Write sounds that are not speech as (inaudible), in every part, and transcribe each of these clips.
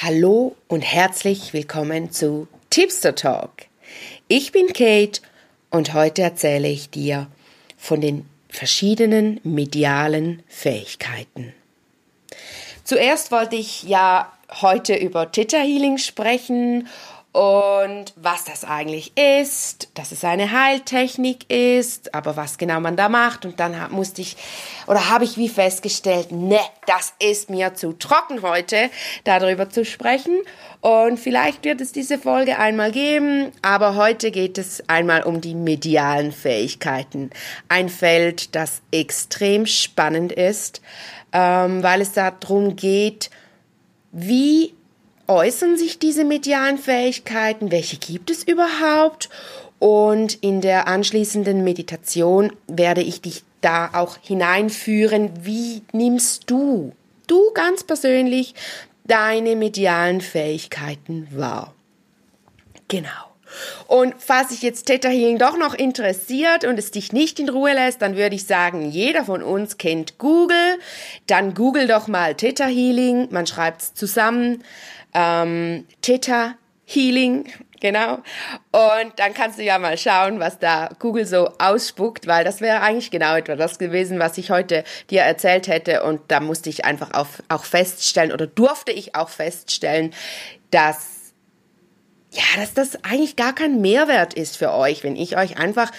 Hallo und herzlich willkommen zu Tipster Talk. Ich bin Kate und heute erzähle ich dir von den verschiedenen medialen Fähigkeiten. Zuerst wollte ich ja heute über Theta Healing sprechen und was das eigentlich ist, dass es eine Heiltechnik ist, aber was genau man da macht. Und dann musste ich oder habe ich wie festgestellt, ne, das ist mir zu trocken heute, darüber zu sprechen. Und vielleicht wird es diese Folge einmal geben, aber heute geht es einmal um die medialen Fähigkeiten. Ein Feld, das extrem spannend ist, ähm, weil es darum geht, wie äußern sich diese medialen Fähigkeiten? Welche gibt es überhaupt? Und in der anschließenden Meditation werde ich dich da auch hineinführen. Wie nimmst du, du ganz persönlich, deine medialen Fähigkeiten wahr? Genau. Und falls sich jetzt Theta Healing doch noch interessiert und es dich nicht in Ruhe lässt, dann würde ich sagen, jeder von uns kennt Google. Dann google doch mal Theta Healing. Man schreibt es zusammen ähm, Theta Healing, genau. Und dann kannst du ja mal schauen, was da Google so ausspuckt, weil das wäre eigentlich genau etwa das gewesen, was ich heute dir erzählt hätte. Und da musste ich einfach auf, auch feststellen oder durfte ich auch feststellen, dass ja, dass das eigentlich gar kein Mehrwert ist für euch, wenn ich euch einfach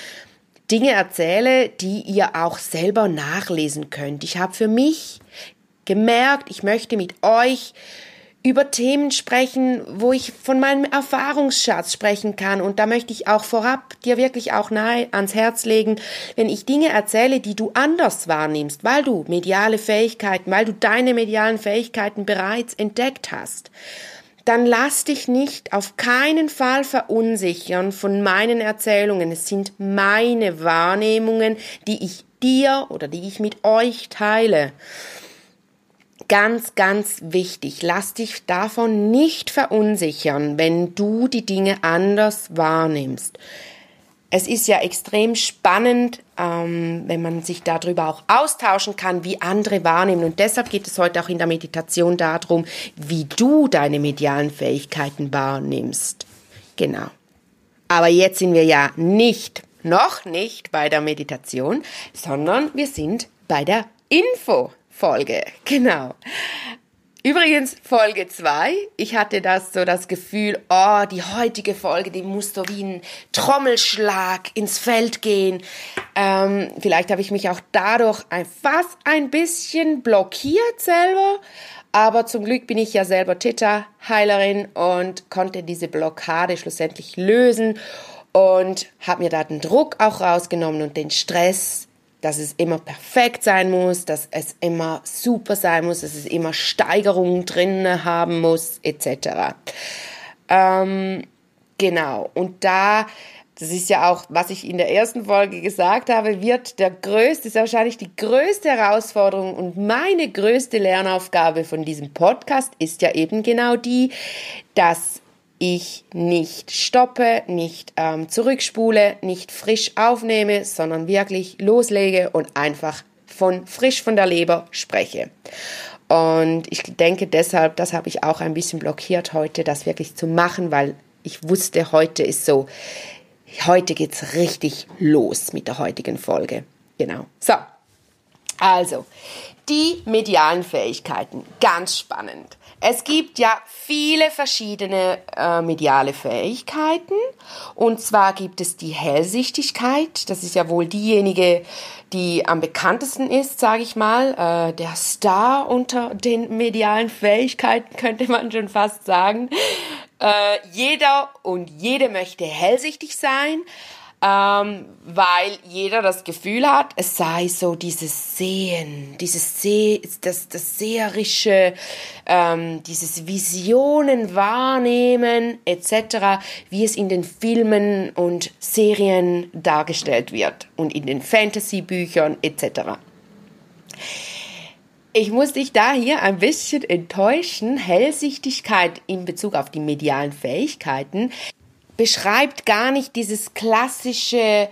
Dinge erzähle, die ihr auch selber nachlesen könnt. Ich habe für mich gemerkt, ich möchte mit euch über Themen sprechen, wo ich von meinem Erfahrungsschatz sprechen kann. Und da möchte ich auch vorab dir wirklich auch nahe ans Herz legen, wenn ich Dinge erzähle, die du anders wahrnimmst, weil du mediale Fähigkeiten, weil du deine medialen Fähigkeiten bereits entdeckt hast, dann lass dich nicht auf keinen Fall verunsichern von meinen Erzählungen. Es sind meine Wahrnehmungen, die ich dir oder die ich mit euch teile ganz, ganz wichtig. Lass dich davon nicht verunsichern, wenn du die Dinge anders wahrnimmst. Es ist ja extrem spannend, ähm, wenn man sich darüber auch austauschen kann, wie andere wahrnehmen. Und deshalb geht es heute auch in der Meditation darum, wie du deine medialen Fähigkeiten wahrnimmst. Genau. Aber jetzt sind wir ja nicht, noch nicht bei der Meditation, sondern wir sind bei der Info. Folge, genau. Übrigens Folge 2. Ich hatte das so das Gefühl, oh, die heutige Folge, die muss so wie ein Trommelschlag ins Feld gehen. Ähm, vielleicht habe ich mich auch dadurch ein, fast ein bisschen blockiert selber. Aber zum Glück bin ich ja selber Theta-Heilerin und konnte diese Blockade schlussendlich lösen und habe mir da den Druck auch rausgenommen und den Stress dass es immer perfekt sein muss, dass es immer super sein muss, dass es immer Steigerungen drin haben muss, etc. Ähm, genau. Und da, das ist ja auch, was ich in der ersten Folge gesagt habe, wird der größte, ist wahrscheinlich die größte Herausforderung und meine größte Lernaufgabe von diesem Podcast ist ja eben genau die, dass ich nicht stoppe, nicht ähm, zurückspule, nicht frisch aufnehme, sondern wirklich loslege und einfach von frisch von der Leber spreche. Und ich denke deshalb, das habe ich auch ein bisschen blockiert heute, das wirklich zu machen, weil ich wusste, heute ist so, heute geht's richtig los mit der heutigen Folge. Genau. So. Also, die medialen Fähigkeiten, ganz spannend. Es gibt ja viele verschiedene äh, mediale Fähigkeiten. Und zwar gibt es die Hellsichtigkeit. Das ist ja wohl diejenige, die am bekanntesten ist, sage ich mal. Äh, der Star unter den medialen Fähigkeiten (laughs) könnte man schon fast sagen. Äh, jeder und jede möchte hellsichtig sein ähm, weil jeder das Gefühl hat, es sei so dieses Sehen, dieses Seh, das, das Seherische, ähm, dieses Visionen wahrnehmen etc., wie es in den Filmen und Serien dargestellt wird und in den Fantasy-Büchern etc. Ich muss dich da hier ein bisschen enttäuschen. Hellsichtigkeit in Bezug auf die medialen Fähigkeiten beschreibt gar nicht dieses klassische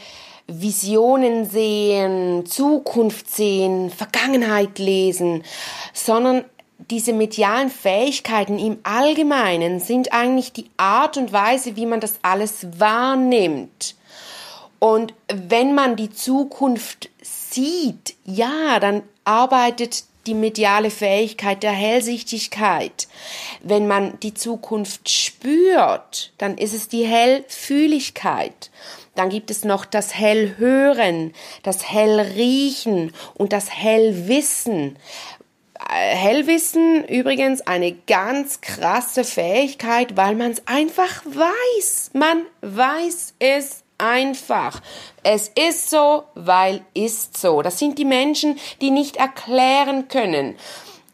Visionen sehen, Zukunft sehen, Vergangenheit lesen, sondern diese medialen Fähigkeiten im Allgemeinen sind eigentlich die Art und Weise, wie man das alles wahrnimmt. Und wenn man die Zukunft sieht, ja, dann arbeitet die mediale Fähigkeit der Hellsichtigkeit. Wenn man die Zukunft spürt, dann ist es die Hellfühligkeit. Dann gibt es noch das Hellhören, das Hellriechen und das Hellwissen. Äh, Hellwissen übrigens eine ganz krasse Fähigkeit, weil man es einfach weiß. Man weiß es einfach. Es ist so, weil ist so. Das sind die Menschen, die nicht erklären können,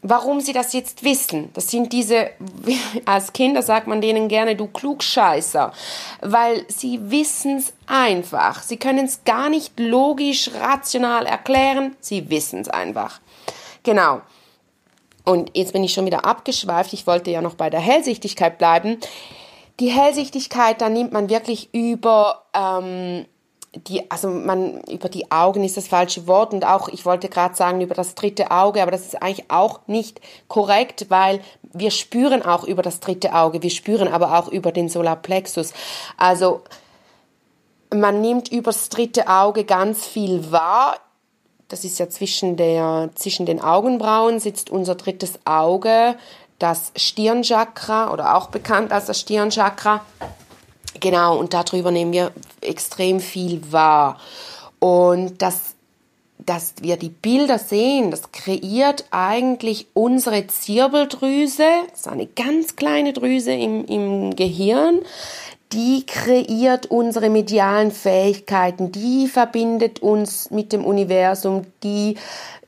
warum sie das jetzt wissen. Das sind diese, (laughs) als Kinder sagt man denen gerne, du Klugscheißer, weil sie wissen es einfach. Sie können es gar nicht logisch, rational erklären, sie wissen es einfach. Genau. Und jetzt bin ich schon wieder abgeschweift. Ich wollte ja noch bei der Hellsichtigkeit bleiben. Die Hellsichtigkeit, da nimmt man wirklich über ähm, die, also man über die Augen ist das falsche Wort und auch, ich wollte gerade sagen, über das dritte Auge, aber das ist eigentlich auch nicht korrekt, weil wir spüren auch über das dritte Auge, wir spüren aber auch über den Solarplexus. Also man nimmt über das dritte Auge ganz viel wahr. Das ist ja zwischen der, zwischen den Augenbrauen sitzt unser drittes Auge das Stirnchakra oder auch bekannt als das Stirnchakra. Genau, und darüber nehmen wir extrem viel wahr. Und das, dass wir die Bilder sehen, das kreiert eigentlich unsere Zirbeldrüse, das ist eine ganz kleine Drüse im, im Gehirn, die kreiert unsere medialen Fähigkeiten, die verbindet uns mit dem Universum, die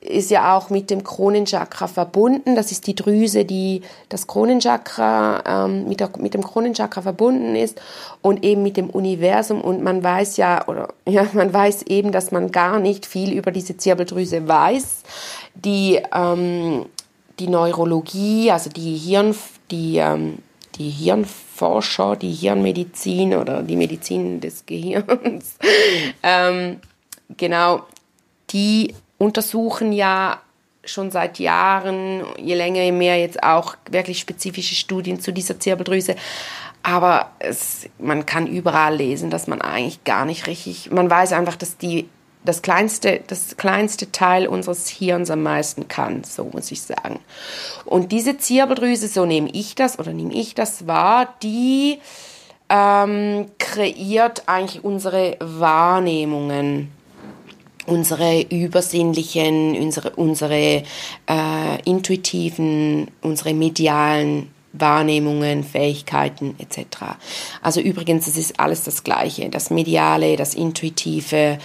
ist ja auch mit dem Kronenchakra verbunden. Das ist die Drüse, die das Kronenchakra ähm, mit, der, mit dem Kronenchakra verbunden ist und eben mit dem Universum. Und man weiß ja, oder (laughs) ja, man weiß eben, dass man gar nicht viel über diese Zirbeldrüse weiß. Die, ähm, die Neurologie, also die Hirn, die, ähm, die Hirnforscher, die Hirnmedizin oder die Medizin des Gehirns, (laughs) ähm, genau, die untersuchen ja schon seit Jahren, je länger, je mehr jetzt auch wirklich spezifische Studien zu dieser Zirbeldrüse. Aber es, man kann überall lesen, dass man eigentlich gar nicht richtig, man weiß einfach, dass die das kleinste, das kleinste Teil unseres Hirns am meisten kann, so muss ich sagen. Und diese Zirbeldrüse, so nehme ich das oder nehme ich das wahr, die ähm, kreiert eigentlich unsere Wahrnehmungen unsere übersinnlichen, unsere, unsere äh, intuitiven, unsere medialen Wahrnehmungen, Fähigkeiten etc. Also übrigens, es ist alles das Gleiche. Das Mediale, das Intuitive,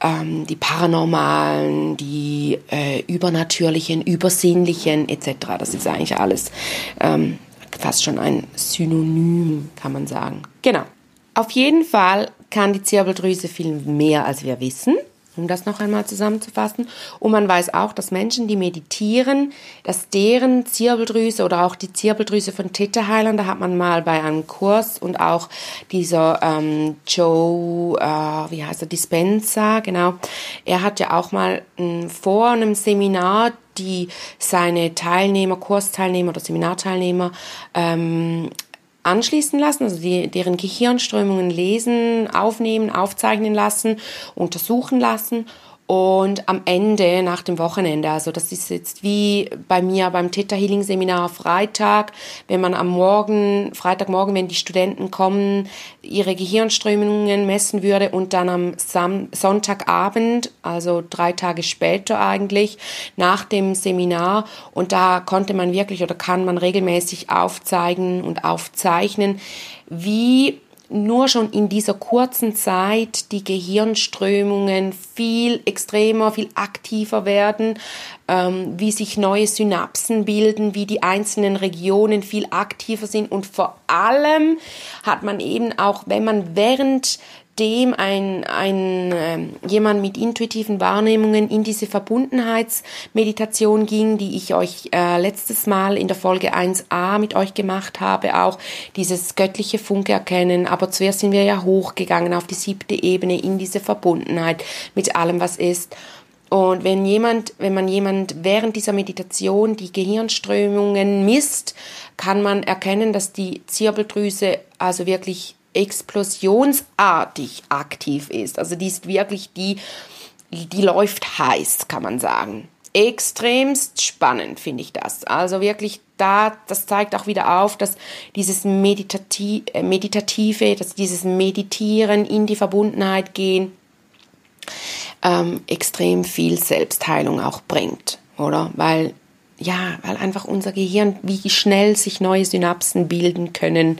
ähm, die Paranormalen, die äh, Übernatürlichen, Übersinnlichen etc. Das ist eigentlich alles ähm, fast schon ein Synonym, kann man sagen. Genau. Auf jeden Fall kann die Zirbeldrüse viel mehr, als wir wissen um das noch einmal zusammenzufassen. Und man weiß auch, dass Menschen, die meditieren, dass deren Zirbeldrüse oder auch die Zirbeldrüse von Theta Heilern, da hat man mal bei einem Kurs und auch dieser ähm, Joe, äh, wie heißt er, Dispenza, genau, er hat ja auch mal äh, vor einem Seminar die seine Teilnehmer, Kursteilnehmer oder Seminarteilnehmer ähm, anschließen lassen, also die, deren Gehirnströmungen lesen, aufnehmen, aufzeichnen lassen, untersuchen lassen und am Ende, nach dem Wochenende, also das ist jetzt wie bei mir beim Theta Healing Seminar Freitag, wenn man am Morgen, Freitagmorgen, wenn die Studenten kommen, ihre Gehirnströmungen messen würde und dann am Sam Sonntagabend, also drei Tage später eigentlich, nach dem Seminar. Und da konnte man wirklich oder kann man regelmäßig aufzeigen und aufzeichnen, wie nur schon in dieser kurzen Zeit die Gehirnströmungen viel extremer, viel aktiver werden, ähm, wie sich neue Synapsen bilden, wie die einzelnen Regionen viel aktiver sind. Und vor allem hat man eben auch, wenn man während dem ein, ein äh, jemand mit intuitiven Wahrnehmungen in diese Verbundenheitsmeditation ging, die ich euch äh, letztes Mal in der Folge 1a mit euch gemacht habe, auch dieses göttliche Funke erkennen. Aber zuerst sind wir ja hochgegangen auf die siebte Ebene in diese Verbundenheit mit allem, was ist. Und wenn jemand, wenn man jemand während dieser Meditation die Gehirnströmungen misst, kann man erkennen, dass die Zirbeldrüse also wirklich explosionsartig aktiv ist. Also die ist wirklich die, die läuft heiß, kann man sagen. Extremst spannend finde ich das. Also wirklich da, das zeigt auch wieder auf, dass dieses Meditati äh, Meditative, dass dieses Meditieren in die Verbundenheit gehen, ähm, extrem viel Selbstheilung auch bringt, oder? Weil, ja, weil einfach unser Gehirn, wie schnell sich neue Synapsen bilden können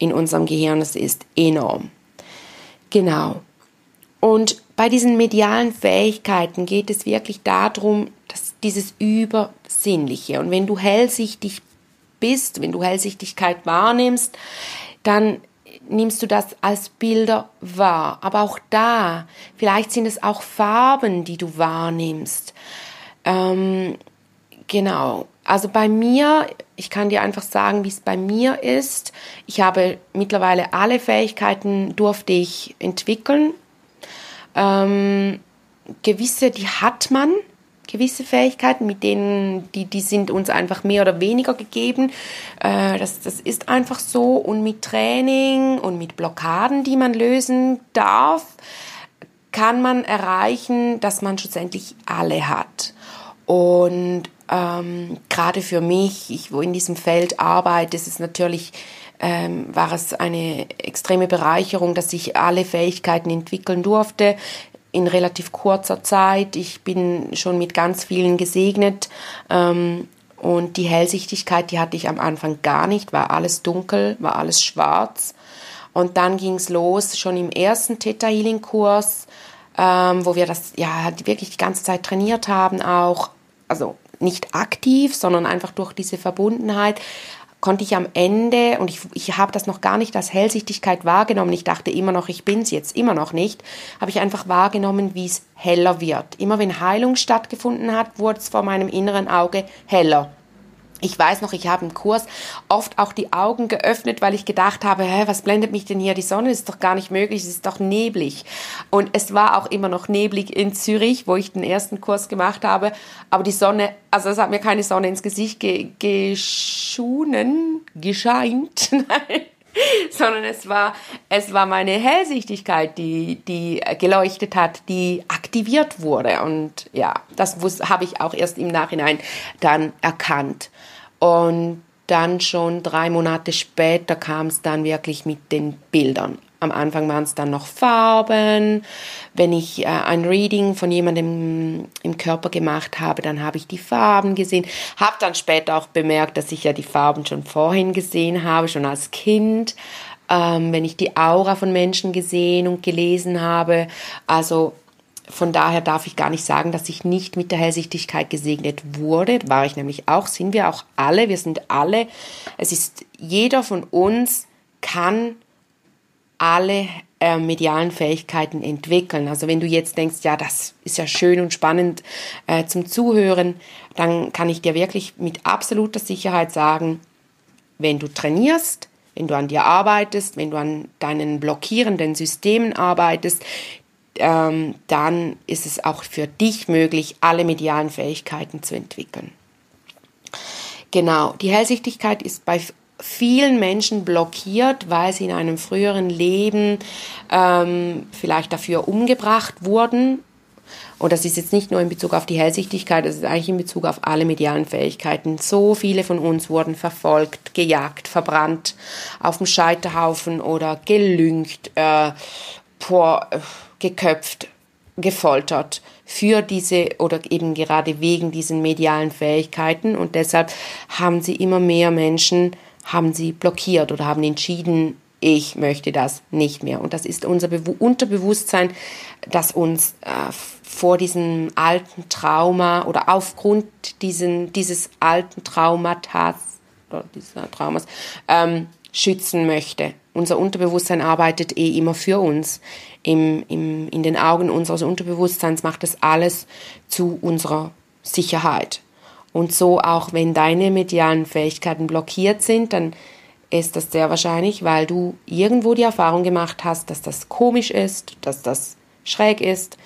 in unserem Gehirn, das ist enorm. Genau. Und bei diesen medialen Fähigkeiten geht es wirklich darum, dass dieses Übersinnliche. Und wenn du hellsichtig bist, wenn du Hellsichtigkeit wahrnimmst, dann nimmst du das als Bilder wahr. Aber auch da, vielleicht sind es auch Farben, die du wahrnimmst. Ähm, genau. Also bei mir, ich kann dir einfach sagen, wie es bei mir ist. Ich habe mittlerweile alle Fähigkeiten durfte ich entwickeln. Ähm, gewisse, die hat man gewisse Fähigkeiten, mit denen, die, die sind uns einfach mehr oder weniger gegeben. Äh, das, das ist einfach so. Und mit Training und mit Blockaden, die man lösen darf, kann man erreichen, dass man schlussendlich alle hat. Und ähm, gerade für mich, ich wo in diesem Feld arbeite, ist es natürlich ähm, war es eine extreme Bereicherung, dass ich alle Fähigkeiten entwickeln durfte in relativ kurzer Zeit. Ich bin schon mit ganz vielen gesegnet. Ähm, und die Hellsichtigkeit, die hatte ich am Anfang gar nicht, war alles dunkel, war alles schwarz. Und dann ging es los, schon im ersten Theta Healing Kurs, ähm, wo wir das ja wirklich die ganze Zeit trainiert haben, auch, also nicht aktiv, sondern einfach durch diese Verbundenheit, konnte ich am Ende, und ich, ich habe das noch gar nicht als Hellsichtigkeit wahrgenommen, ich dachte immer noch, ich bin es jetzt immer noch nicht, habe ich einfach wahrgenommen, wie es heller wird. Immer wenn Heilung stattgefunden hat, wurde es vor meinem inneren Auge heller. Ich weiß noch, ich habe im Kurs oft auch die Augen geöffnet, weil ich gedacht habe, hä, was blendet mich denn hier? Die Sonne ist doch gar nicht möglich, es ist doch neblig. Und es war auch immer noch neblig in Zürich, wo ich den ersten Kurs gemacht habe. Aber die Sonne, also es hat mir keine Sonne ins Gesicht ge geschunen, gescheint, (laughs) nein. sondern es war, es war meine Hellsichtigkeit, die, die geleuchtet hat, die aktiviert wurde. Und ja, das habe ich auch erst im Nachhinein dann erkannt. Und dann schon drei Monate später kam es dann wirklich mit den Bildern. Am Anfang waren es dann noch Farben. Wenn ich äh, ein Reading von jemandem im Körper gemacht habe, dann habe ich die Farben gesehen. Habe dann später auch bemerkt, dass ich ja die Farben schon vorhin gesehen habe, schon als Kind. Ähm, wenn ich die Aura von Menschen gesehen und gelesen habe. Also von daher darf ich gar nicht sagen, dass ich nicht mit der Hellsichtigkeit gesegnet wurde. War ich nämlich auch, sind wir auch alle. Wir sind alle. Es ist jeder von uns kann alle äh, medialen Fähigkeiten entwickeln. Also wenn du jetzt denkst, ja, das ist ja schön und spannend äh, zum Zuhören, dann kann ich dir wirklich mit absoluter Sicherheit sagen, wenn du trainierst, wenn du an dir arbeitest, wenn du an deinen blockierenden Systemen arbeitest, ähm, dann ist es auch für dich möglich, alle medialen Fähigkeiten zu entwickeln. Genau, die Hellsichtigkeit ist bei vielen Menschen blockiert, weil sie in einem früheren Leben ähm, vielleicht dafür umgebracht wurden. Und das ist jetzt nicht nur in Bezug auf die Hellsichtigkeit, das ist eigentlich in Bezug auf alle medialen Fähigkeiten. So viele von uns wurden verfolgt, gejagt, verbrannt, auf dem Scheiterhaufen oder gelüngt, äh, boah, geköpft, gefoltert für diese oder eben gerade wegen diesen medialen Fähigkeiten und deshalb haben sie immer mehr Menschen haben sie blockiert oder haben entschieden, ich möchte das nicht mehr. Und das ist unser Be Unterbewusstsein, das uns äh, vor diesem alten Trauma oder aufgrund diesen, dieses alten Traumatas oder dieser Traumas ähm, schützen möchte. Unser Unterbewusstsein arbeitet eh immer für uns. Im, im, in den Augen unseres Unterbewusstseins macht es alles zu unserer Sicherheit. Und so auch wenn deine medialen Fähigkeiten blockiert sind, dann ist das sehr wahrscheinlich, weil du irgendwo die Erfahrung gemacht hast, dass das komisch ist, dass das schräg ist,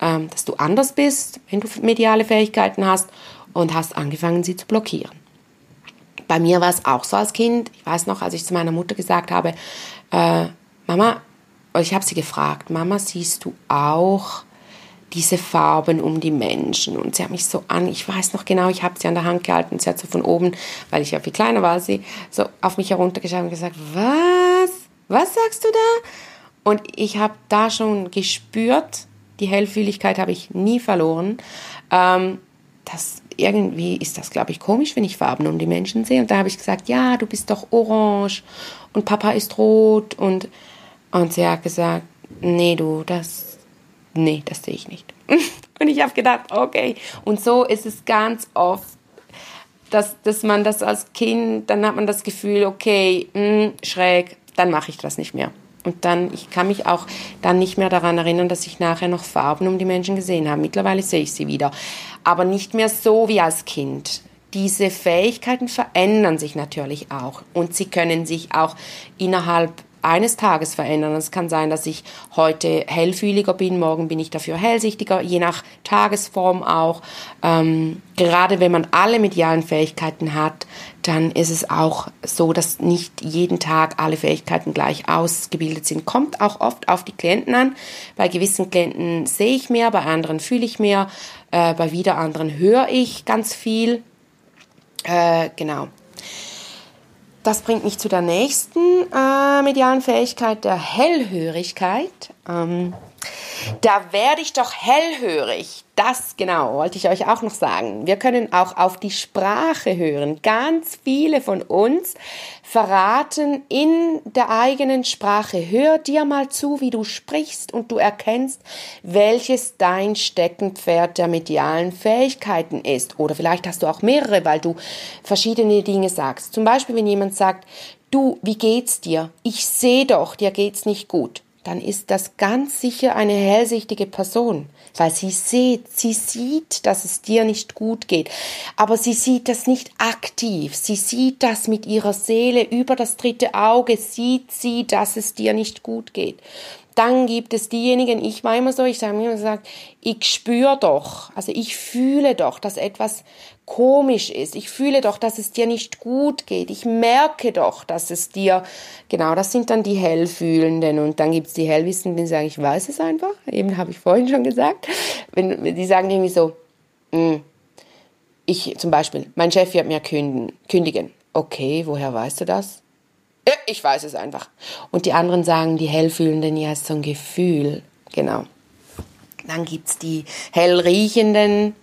ähm, dass du anders bist, wenn du mediale Fähigkeiten hast und hast angefangen, sie zu blockieren. Bei mir war es auch so als Kind. Ich weiß noch, als ich zu meiner Mutter gesagt habe, äh, Mama, ich habe sie gefragt, Mama, siehst du auch diese Farben um die Menschen? Und sie hat mich so an, ich weiß noch genau, ich habe sie an der Hand gehalten, sie hat so von oben, weil ich ja viel kleiner war sie, so auf mich heruntergeschaut und gesagt, was? Was sagst du da? Und ich habe da schon gespürt, die Hellfühligkeit habe ich nie verloren. Ähm, das irgendwie ist das, glaube ich, komisch, wenn ich Farben um die Menschen sehe. Und da habe ich gesagt, ja, du bist doch orange und Papa ist rot. Und, und sie hat gesagt, nee, du, das, nee, das sehe ich nicht. (laughs) und ich habe gedacht, okay. Und so ist es ganz oft, dass, dass man das als Kind, dann hat man das Gefühl, okay, mh, hm, schräg, dann mache ich das nicht mehr. Und dann, ich kann mich auch dann nicht mehr daran erinnern, dass ich nachher noch Farben um die Menschen gesehen habe. Mittlerweile sehe ich sie wieder. Aber nicht mehr so wie als Kind. Diese Fähigkeiten verändern sich natürlich auch. Und sie können sich auch innerhalb eines Tages verändern. Es kann sein, dass ich heute hellfühliger bin, morgen bin ich dafür hellsichtiger, je nach Tagesform auch. Ähm, gerade wenn man alle medialen Fähigkeiten hat, dann ist es auch so, dass nicht jeden Tag alle Fähigkeiten gleich ausgebildet sind. Kommt auch oft auf die Klienten an. Bei gewissen Klienten sehe ich mehr, bei anderen fühle ich mehr, äh, bei wieder anderen höre ich ganz viel. Äh, genau. Das bringt mich zu der nächsten äh, medialen Fähigkeit, der Hellhörigkeit. Ähm, da werde ich doch hellhörig. Das genau wollte ich euch auch noch sagen. Wir können auch auf die Sprache hören. Ganz viele von uns verraten in der eigenen Sprache. Hör dir mal zu, wie du sprichst und du erkennst, welches dein Steckenpferd der medialen Fähigkeiten ist. Oder vielleicht hast du auch mehrere, weil du verschiedene Dinge sagst. Zum Beispiel, wenn jemand sagt, du, wie geht's dir? Ich sehe doch, dir geht's nicht gut dann ist das ganz sicher eine hellsichtige Person, weil sie sieht, sie sieht, dass es dir nicht gut geht, aber sie sieht das nicht aktiv, sie sieht das mit ihrer Seele über das dritte Auge, sieht sie, dass es dir nicht gut geht. Dann gibt es diejenigen, ich war immer so, ich habe immer gesagt, ich spüre doch, also ich fühle doch, dass etwas komisch ist. Ich fühle doch, dass es dir nicht gut geht. Ich merke doch, dass es dir, genau, das sind dann die Hellfühlenden. Und dann gibt es die Hellwissenden, die sagen, ich weiß es einfach. Eben habe ich vorhin schon gesagt. Wenn, die sagen irgendwie so, hm, ich zum Beispiel, mein Chef wird mir kündigen. Okay, woher weißt du das? Ich weiß es einfach. Und die anderen sagen, die Hellfühlenden, ja, ist so ein Gefühl. Genau. Dann gibt es die Hellriechenden,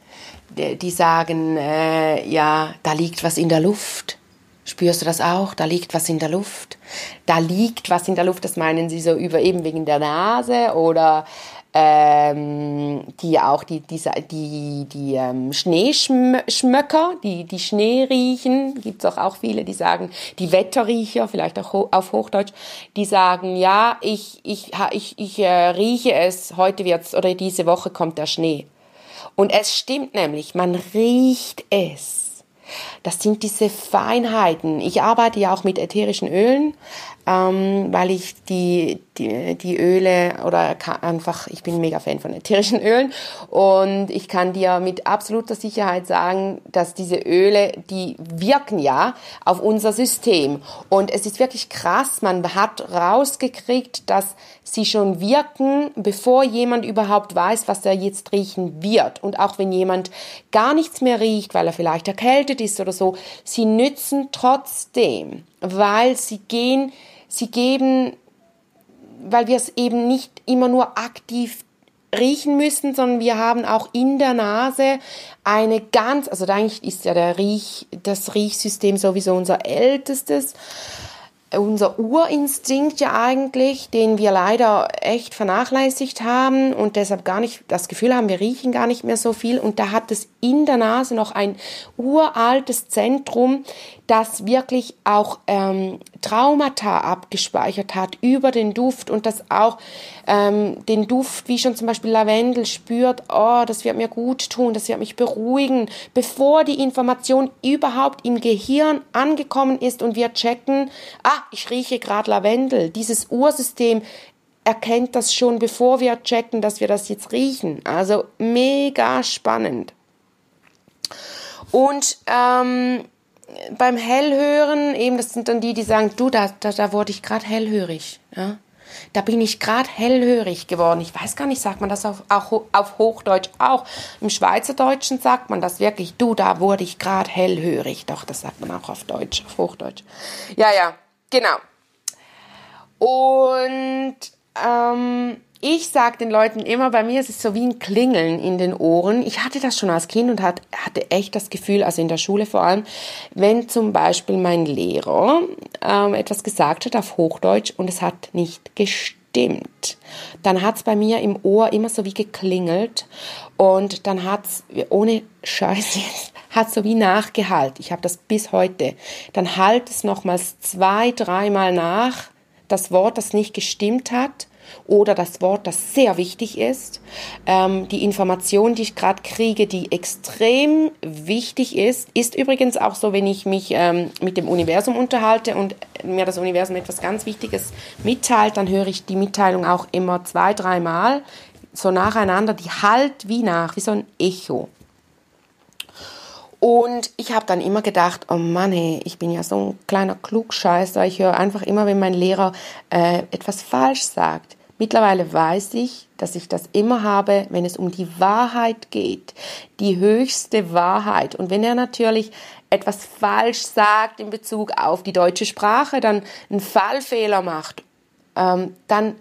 die sagen, äh, ja, da liegt was in der Luft. Spürst du das auch? Da liegt was in der Luft. Da liegt was in der Luft, das meinen sie so über eben wegen der Nase oder ähm, die auch die, die, die, die ähm, Schneeschmöcker, die, die Schnee riechen, gibt es auch, auch viele, die sagen, die Wetterriecher, vielleicht auch auf Hochdeutsch, die sagen, ja, ich, ich, ich, ich äh, rieche es, heute wird's oder diese Woche kommt der Schnee. Und es stimmt nämlich, man riecht es. Das sind diese Feinheiten. Ich arbeite ja auch mit ätherischen Ölen ähm, weil ich die, die, die Öle oder einfach, ich bin mega Fan von ätherischen Ölen und ich kann dir mit absoluter Sicherheit sagen, dass diese Öle, die wirken ja auf unser System und es ist wirklich krass, man hat rausgekriegt, dass sie schon wirken, bevor jemand überhaupt weiß, was er jetzt riechen wird. Und auch wenn jemand gar nichts mehr riecht, weil er vielleicht erkältet ist oder so, sie nützen trotzdem, weil sie gehen Sie geben, weil wir es eben nicht immer nur aktiv riechen müssen, sondern wir haben auch in der Nase eine ganz, also eigentlich ist ja der Riech, das Riechsystem sowieso unser ältestes unser Urinstinkt ja eigentlich, den wir leider echt vernachlässigt haben und deshalb gar nicht das Gefühl haben, wir riechen gar nicht mehr so viel. Und da hat es in der Nase noch ein uraltes Zentrum, das wirklich auch ähm, Traumata abgespeichert hat über den Duft und das auch ähm, den Duft, wie schon zum Beispiel Lavendel, spürt, oh, das wird mir gut tun, das wird mich beruhigen, bevor die Information überhaupt im Gehirn angekommen ist und wir checken, ah, ich rieche gerade Lavendel. Dieses Ursystem erkennt das schon, bevor wir checken, dass wir das jetzt riechen. Also mega spannend. Und ähm, beim Hellhören, eben, das sind dann die, die sagen, du, da, da, da wurde ich gerade hellhörig. Ja? Da bin ich gerade hellhörig geworden. Ich weiß gar nicht, sagt man das auf, auch auf Hochdeutsch auch. Im Schweizerdeutschen sagt man das wirklich. Du, da wurde ich gerade hellhörig. Doch, das sagt man auch auf Deutsch, auf Hochdeutsch. Ja, ja, genau. Und ähm, ich sage den Leuten immer, bei mir ist es so wie ein Klingeln in den Ohren. Ich hatte das schon als Kind und hatte echt das Gefühl, also in der Schule vor allem, wenn zum Beispiel mein Lehrer ähm, etwas gesagt hat auf Hochdeutsch und es hat nicht gestimmt, dann hat es bei mir im Ohr immer so wie geklingelt und dann hat es, ohne Scheiß jetzt, (laughs) hat so wie nachgehalt. Ich habe das bis heute. Dann halt es nochmals zwei, dreimal nach, das Wort, das nicht gestimmt hat oder das Wort, das sehr wichtig ist. Ähm, die Information, die ich gerade kriege, die extrem wichtig ist, ist übrigens auch so, wenn ich mich ähm, mit dem Universum unterhalte und mir das Universum etwas ganz Wichtiges mitteilt, dann höre ich die Mitteilung auch immer zwei, dreimal so nacheinander, die halt wie nach, wie so ein Echo. Und ich habe dann immer gedacht, oh Mann, hey, ich bin ja so ein kleiner Klugscheißer. Ich höre einfach immer, wenn mein Lehrer äh, etwas falsch sagt. Mittlerweile weiß ich, dass ich das immer habe, wenn es um die Wahrheit geht, die höchste Wahrheit. Und wenn er natürlich etwas falsch sagt in Bezug auf die deutsche Sprache, dann einen Fallfehler macht, ähm, dann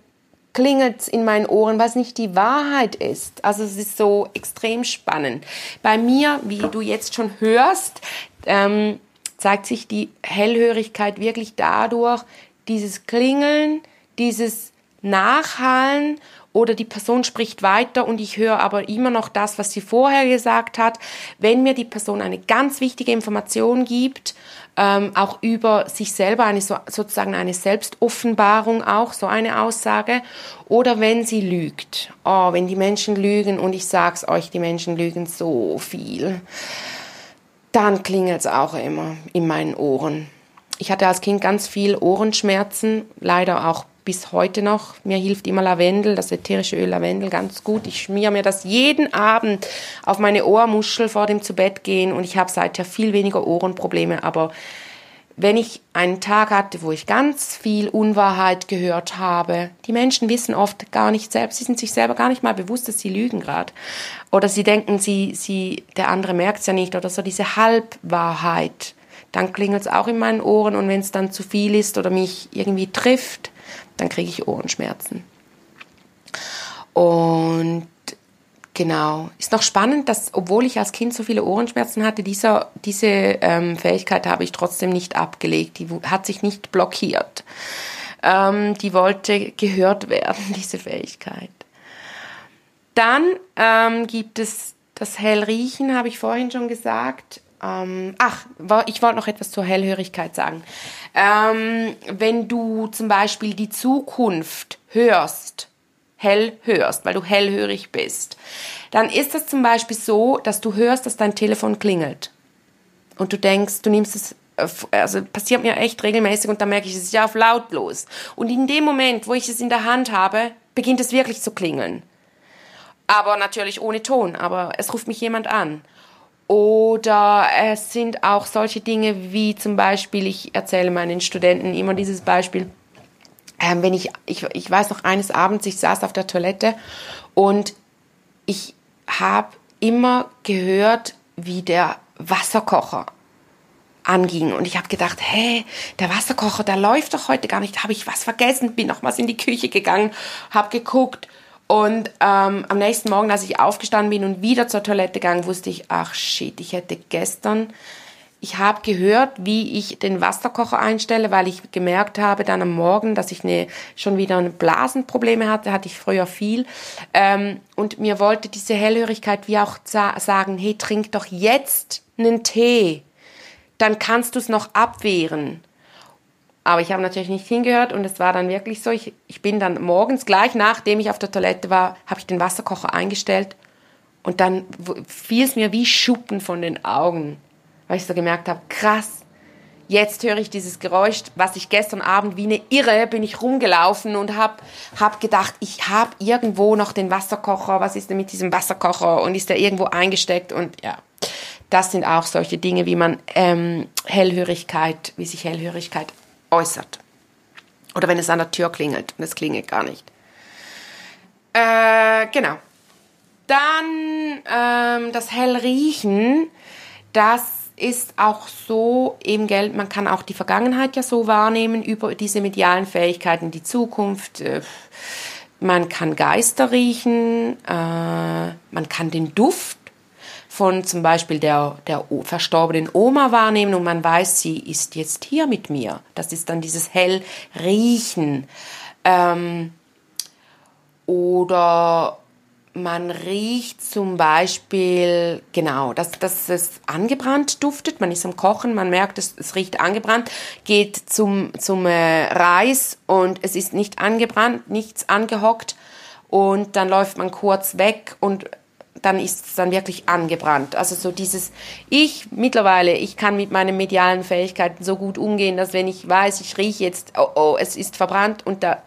klingelt in meinen Ohren, was nicht die Wahrheit ist. Also es ist so extrem spannend. Bei mir, wie du jetzt schon hörst, ähm, zeigt sich die Hellhörigkeit wirklich dadurch, dieses Klingeln, dieses nachhallen oder die Person spricht weiter und ich höre aber immer noch das, was sie vorher gesagt hat. Wenn mir die Person eine ganz wichtige Information gibt, ähm, auch über sich selber, eine so, sozusagen eine Selbstoffenbarung auch, so eine Aussage, oder wenn sie lügt. Oh, wenn die Menschen lügen und ich sag's euch, die Menschen lügen so viel, dann klingelt's auch immer in meinen Ohren. Ich hatte als Kind ganz viel Ohrenschmerzen, leider auch bis heute noch. Mir hilft immer Lavendel, das ätherische Öl Lavendel, ganz gut. Ich schmiere mir das jeden Abend auf meine Ohrmuschel vor dem Zubettgehen und ich habe seither viel weniger Ohrenprobleme. Aber wenn ich einen Tag hatte, wo ich ganz viel Unwahrheit gehört habe, die Menschen wissen oft gar nicht selbst, sie sind sich selber gar nicht mal bewusst, dass sie lügen gerade. Oder sie denken, sie, sie, der andere merkt es ja nicht oder so diese Halbwahrheit. Dann klingelt es auch in meinen Ohren und wenn es dann zu viel ist oder mich irgendwie trifft, dann kriege ich Ohrenschmerzen. Und genau, ist noch spannend, dass obwohl ich als Kind so viele Ohrenschmerzen hatte, dieser, diese ähm, Fähigkeit habe ich trotzdem nicht abgelegt. Die hat sich nicht blockiert. Ähm, die wollte gehört werden, (laughs) diese Fähigkeit. Dann ähm, gibt es das Hellriechen, habe ich vorhin schon gesagt. Ähm, ach, ich wollte noch etwas zur Hellhörigkeit sagen. Ähm, wenn du zum Beispiel die Zukunft hörst, hell hörst, weil du hellhörig bist, dann ist es zum Beispiel so, dass du hörst, dass dein Telefon klingelt. Und du denkst, du nimmst es, also passiert mir echt regelmäßig und dann merke ich, es ist ja auf lautlos. Und in dem Moment, wo ich es in der Hand habe, beginnt es wirklich zu klingeln. Aber natürlich ohne Ton, aber es ruft mich jemand an. Oder es sind auch solche Dinge wie zum Beispiel, ich erzähle meinen Studenten immer dieses Beispiel, ähm, wenn ich, ich, ich weiß noch eines Abends, ich saß auf der Toilette und ich habe immer gehört, wie der Wasserkocher anging. Und ich habe gedacht, hey, der Wasserkocher, der läuft doch heute gar nicht. Habe ich was vergessen? Bin nochmals in die Küche gegangen, habe geguckt und ähm, am nächsten Morgen, als ich aufgestanden bin und wieder zur Toilette gegangen, wusste ich, ach shit, ich hätte gestern, ich habe gehört, wie ich den Wasserkocher einstelle, weil ich gemerkt habe dann am Morgen, dass ich eine, schon wieder eine Blasenprobleme hatte, hatte ich früher viel. Ähm, und mir wollte diese Hellhörigkeit wie auch sagen, hey, trink doch jetzt einen Tee, dann kannst du es noch abwehren. Aber ich habe natürlich nicht hingehört und es war dann wirklich so, ich, ich bin dann morgens gleich nachdem ich auf der Toilette war, habe ich den Wasserkocher eingestellt und dann fiel es mir wie Schuppen von den Augen, weil ich so gemerkt habe, krass, Jetzt höre ich dieses Geräusch, was ich gestern Abend wie eine Irre bin ich rumgelaufen und habe hab gedacht, ich habe irgendwo noch den Wasserkocher. Was ist denn mit diesem Wasserkocher? Und ist der irgendwo eingesteckt? Und ja, das sind auch solche Dinge, wie man ähm, Hellhörigkeit, wie sich Hellhörigkeit äußert. Oder wenn es an der Tür klingelt und es klingelt gar nicht. Äh, genau. Dann ähm, das Hellriechen, das ist auch so eben Geld, man kann auch die Vergangenheit ja so wahrnehmen über diese medialen Fähigkeiten, die Zukunft. Äh, man kann Geister riechen, äh, man kann den Duft von zum Beispiel der, der verstorbenen Oma wahrnehmen und man weiß, sie ist jetzt hier mit mir. Das ist dann dieses Hellriechen. Ähm, oder man riecht zum Beispiel, genau, dass, dass es angebrannt duftet. Man ist am Kochen, man merkt, es, es riecht angebrannt, geht zum, zum äh, Reis und es ist nicht angebrannt, nichts angehockt. Und dann läuft man kurz weg und dann ist es dann wirklich angebrannt. Also so dieses, ich mittlerweile, ich kann mit meinen medialen Fähigkeiten so gut umgehen, dass wenn ich weiß, ich rieche jetzt, oh oh, es ist verbrannt und da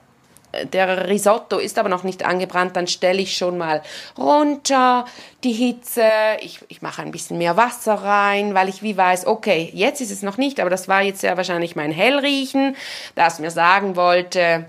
der Risotto ist aber noch nicht angebrannt, dann stelle ich schon mal runter die Hitze, ich, ich mache ein bisschen mehr Wasser rein, weil ich wie weiß, okay, jetzt ist es noch nicht, aber das war jetzt ja wahrscheinlich mein Hellriechen, das mir sagen wollte,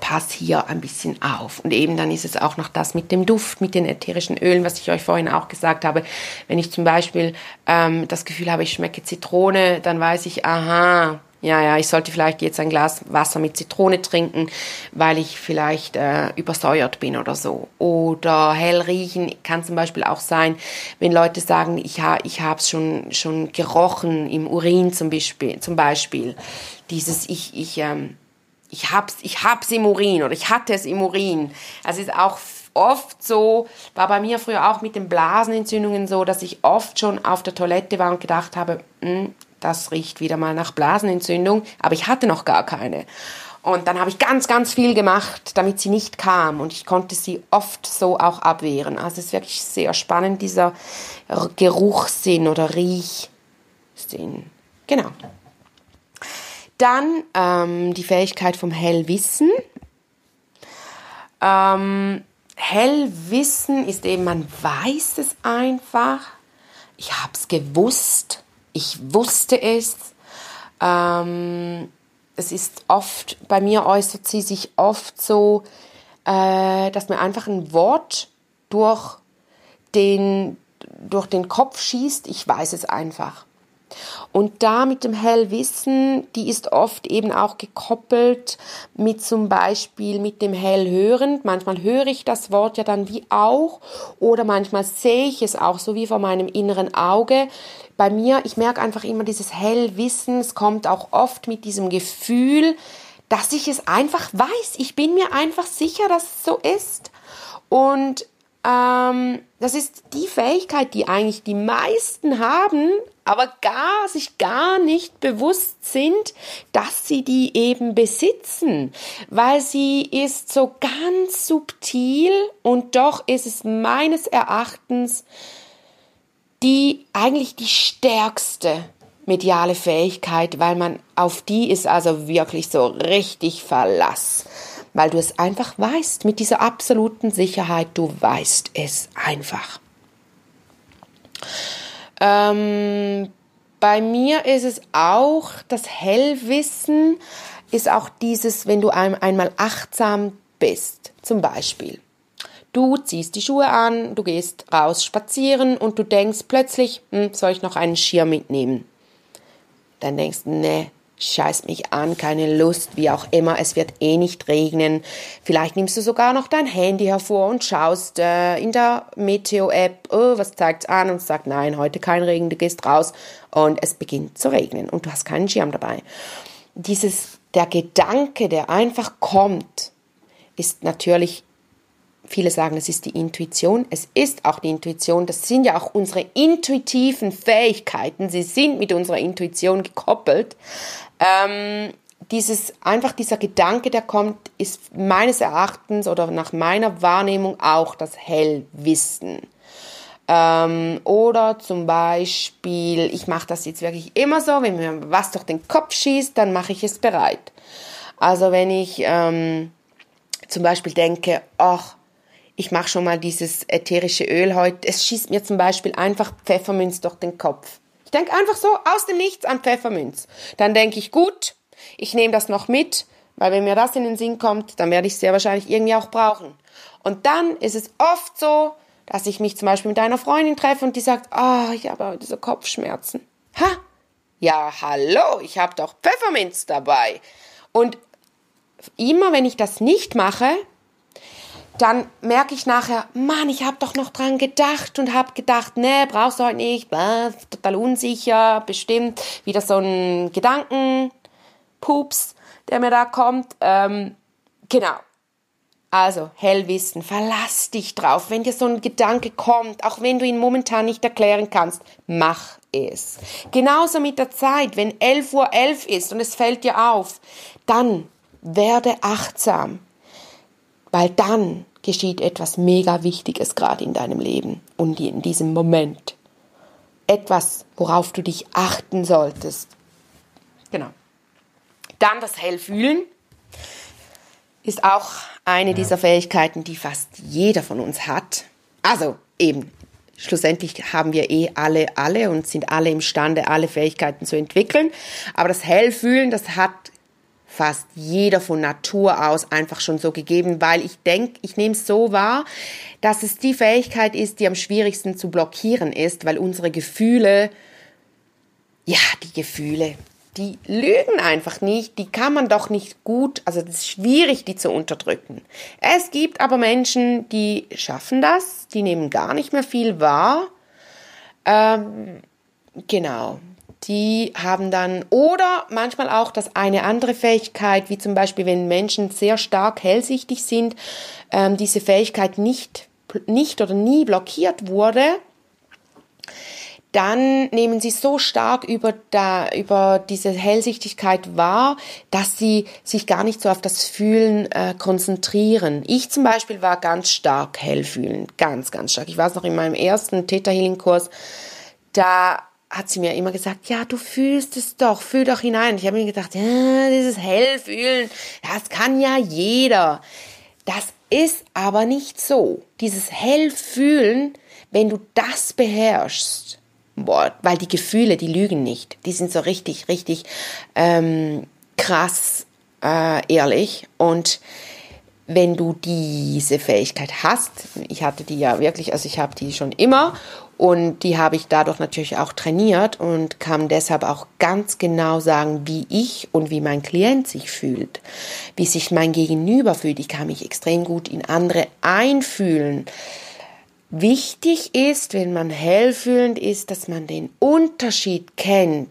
pass hier ein bisschen auf. Und eben dann ist es auch noch das mit dem Duft, mit den ätherischen Ölen, was ich euch vorhin auch gesagt habe. Wenn ich zum Beispiel ähm, das Gefühl habe, ich schmecke Zitrone, dann weiß ich, aha, ja, ja, ich sollte vielleicht jetzt ein Glas Wasser mit Zitrone trinken, weil ich vielleicht äh, übersäuert bin oder so. Oder hell riechen kann zum Beispiel auch sein, wenn Leute sagen, ich, ha, ich habe es schon, schon gerochen im Urin zum Beispiel. Zum Beispiel. Dieses, ich, ich, ähm, ich hab's, ich hab's im Urin oder ich hatte es im Urin. Also ist auch oft so, war bei mir früher auch mit den Blasenentzündungen so, dass ich oft schon auf der Toilette war und gedacht habe, hm, das riecht wieder mal nach Blasenentzündung, aber ich hatte noch gar keine. Und dann habe ich ganz, ganz viel gemacht, damit sie nicht kam. Und ich konnte sie oft so auch abwehren. Also es ist wirklich sehr spannend, dieser Geruchssinn oder Riechsinn. Genau. Dann ähm, die Fähigkeit vom Hellwissen. Ähm, Hellwissen ist eben, man weiß es einfach. Ich habe es gewusst ich wusste es. Ähm, es ist oft, bei mir äußert sie sich oft so, äh, dass mir einfach ein Wort durch den, durch den Kopf schießt. Ich weiß es einfach. Und da mit dem Hellwissen, die ist oft eben auch gekoppelt mit zum Beispiel mit dem Hellhören. Manchmal höre ich das Wort ja dann wie auch oder manchmal sehe ich es auch so wie vor meinem inneren Auge. Bei mir, ich merke einfach immer dieses Hellwissen, es kommt auch oft mit diesem Gefühl, dass ich es einfach weiß. Ich bin mir einfach sicher, dass es so ist. Und ähm, das ist die Fähigkeit, die eigentlich die meisten haben, aber gar sich gar nicht bewusst sind, dass sie die eben besitzen, weil sie ist so ganz subtil und doch ist es meines Erachtens die eigentlich die stärkste mediale Fähigkeit, weil man auf die ist also wirklich so richtig Verlass weil du es einfach weißt, mit dieser absoluten Sicherheit, du weißt es einfach. Ähm, bei mir ist es auch das Hellwissen, ist auch dieses, wenn du einmal achtsam bist, zum Beispiel. Du ziehst die Schuhe an, du gehst raus spazieren und du denkst plötzlich, hm, soll ich noch einen Schirr mitnehmen? Dann denkst du, nee, scheiß mich an, keine Lust, wie auch immer, es wird eh nicht regnen. Vielleicht nimmst du sogar noch dein Handy hervor und schaust äh, in der Meteo-App, oh, was zeigt's an und sagt, nein, heute kein Regen, du gehst raus und es beginnt zu regnen und du hast keinen Schirm dabei. Dieses, der Gedanke, der einfach kommt, ist natürlich Viele sagen, es ist die Intuition. Es ist auch die Intuition. Das sind ja auch unsere intuitiven Fähigkeiten. Sie sind mit unserer Intuition gekoppelt. Ähm, dieses, einfach dieser Gedanke, der kommt, ist meines Erachtens oder nach meiner Wahrnehmung auch das Hellwissen. Ähm, oder zum Beispiel, ich mache das jetzt wirklich immer so, wenn mir was durch den Kopf schießt, dann mache ich es bereit. Also wenn ich ähm, zum Beispiel denke, ach, ich mache schon mal dieses ätherische Öl heute, es schießt mir zum Beispiel einfach Pfefferminz durch den Kopf. Ich denke einfach so aus dem Nichts an Pfefferminz. Dann denke ich, gut, ich nehme das noch mit, weil wenn mir das in den Sinn kommt, dann werde ich es sehr wahrscheinlich irgendwie auch brauchen. Und dann ist es oft so, dass ich mich zum Beispiel mit einer Freundin treffe und die sagt, ah, oh, ich habe heute so Kopfschmerzen. Ha? Ja, hallo, ich habe doch Pfefferminz dabei. Und immer wenn ich das nicht mache, dann merke ich nachher, Mann, ich habe doch noch dran gedacht und habe gedacht, nee, brauchst du heute nicht, blah, total unsicher, bestimmt wieder so ein Gedankenpups, der mir da kommt. Ähm, genau. Also, Hellwissen, verlass dich drauf. Wenn dir so ein Gedanke kommt, auch wenn du ihn momentan nicht erklären kannst, mach es. Genauso mit der Zeit, wenn 11.11 Uhr 11 ist und es fällt dir auf, dann werde achtsam, weil dann geschieht etwas mega Wichtiges gerade in deinem Leben und in diesem Moment. Etwas, worauf du dich achten solltest. Genau. Dann das Hellfühlen ist auch eine dieser Fähigkeiten, die fast jeder von uns hat. Also eben, schlussendlich haben wir eh alle, alle und sind alle imstande, alle Fähigkeiten zu entwickeln. Aber das Hellfühlen, das hat fast jeder von Natur aus einfach schon so gegeben, weil ich denke, ich nehme es so wahr, dass es die Fähigkeit ist, die am schwierigsten zu blockieren ist, weil unsere Gefühle, ja, die Gefühle, die lügen einfach nicht, die kann man doch nicht gut, also es ist schwierig, die zu unterdrücken. Es gibt aber Menschen, die schaffen das, die nehmen gar nicht mehr viel wahr. Ähm, genau. Die haben dann, oder manchmal auch das eine andere Fähigkeit, wie zum Beispiel, wenn Menschen sehr stark hellsichtig sind, ähm, diese Fähigkeit nicht, nicht oder nie blockiert wurde, dann nehmen sie so stark über, da, über diese Hellsichtigkeit wahr, dass sie sich gar nicht so auf das Fühlen äh, konzentrieren. Ich zum Beispiel war ganz stark hellfühlend, ganz, ganz stark. Ich weiß noch in meinem ersten Theta Healing Kurs, da hat sie mir immer gesagt, ja, du fühlst es doch, fühl doch hinein. Ich habe mir gedacht, ja, dieses Hellfühlen, das kann ja jeder. Das ist aber nicht so. Dieses Hellfühlen, wenn du das beherrschst, boah, weil die Gefühle, die lügen nicht. Die sind so richtig, richtig ähm, krass äh, ehrlich. Und wenn du diese Fähigkeit hast, ich hatte die ja wirklich, also ich habe die schon immer und die habe ich dadurch natürlich auch trainiert und kann deshalb auch ganz genau sagen, wie ich und wie mein Klient sich fühlt, wie sich mein Gegenüber fühlt. Ich kann mich extrem gut in andere einfühlen. Wichtig ist, wenn man hellfühlend ist, dass man den Unterschied kennt.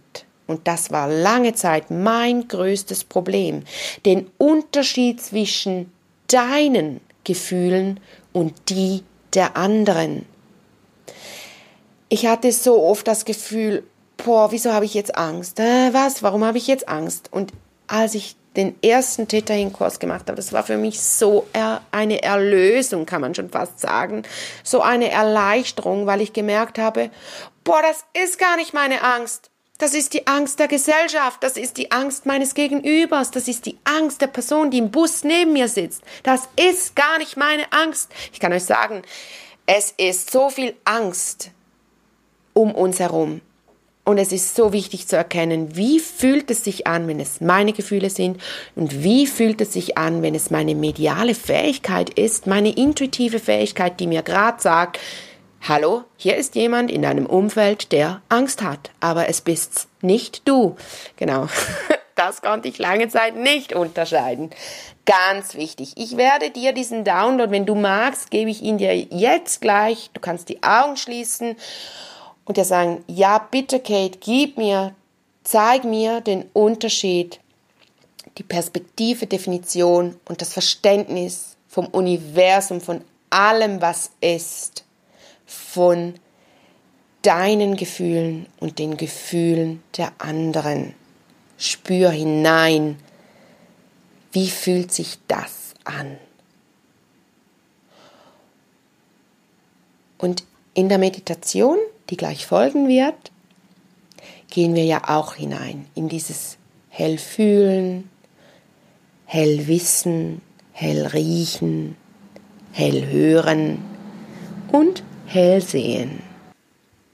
Und das war lange Zeit mein größtes Problem. Den Unterschied zwischen deinen Gefühlen und die der anderen. Ich hatte so oft das Gefühl, boah, wieso habe ich jetzt Angst? Äh, was? Warum habe ich jetzt Angst? Und als ich den ersten Theta Kurs gemacht habe. Das war für mich so eine Erlösung, kann man schon fast sagen. So eine Erleichterung, weil ich gemerkt habe, boah, das ist gar nicht meine Angst. Das ist die Angst der Gesellschaft, das ist die Angst meines Gegenübers, das ist die Angst der Person, die im Bus neben mir sitzt. Das ist gar nicht meine Angst. Ich kann euch sagen, es ist so viel Angst um uns herum. Und es ist so wichtig zu erkennen, wie fühlt es sich an, wenn es meine Gefühle sind und wie fühlt es sich an, wenn es meine mediale Fähigkeit ist, meine intuitive Fähigkeit, die mir gerade sagt, hallo, hier ist jemand in deinem Umfeld, der Angst hat, aber es bist nicht du. Genau. (laughs) Das konnte ich lange Zeit nicht unterscheiden. Ganz wichtig. Ich werde dir diesen Download, wenn du magst, gebe ich ihn dir jetzt gleich. Du kannst die Augen schließen und dir sagen, ja, bitte Kate, gib mir, zeig mir den Unterschied, die Perspektive, Definition und das Verständnis vom Universum, von allem, was ist, von deinen Gefühlen und den Gefühlen der anderen. Spür hinein, wie fühlt sich das an? Und in der Meditation, die gleich folgen wird, gehen wir ja auch hinein in dieses hell fühlen, hell wissen, hell riechen, hell hören und hell sehen.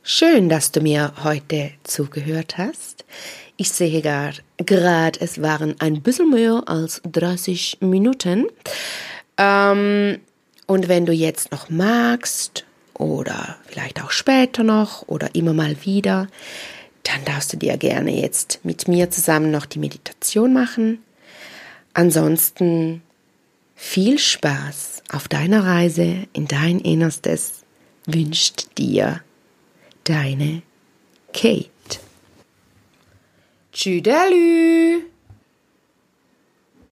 Schön, dass du mir heute zugehört hast. Ich sehe gerade, es waren ein bisschen mehr als 30 Minuten. Ähm, und wenn du jetzt noch magst oder vielleicht auch später noch oder immer mal wieder, dann darfst du dir gerne jetzt mit mir zusammen noch die Meditation machen. Ansonsten viel Spaß auf deiner Reise in dein Innerstes wünscht dir deine Kate. Tschüdelü!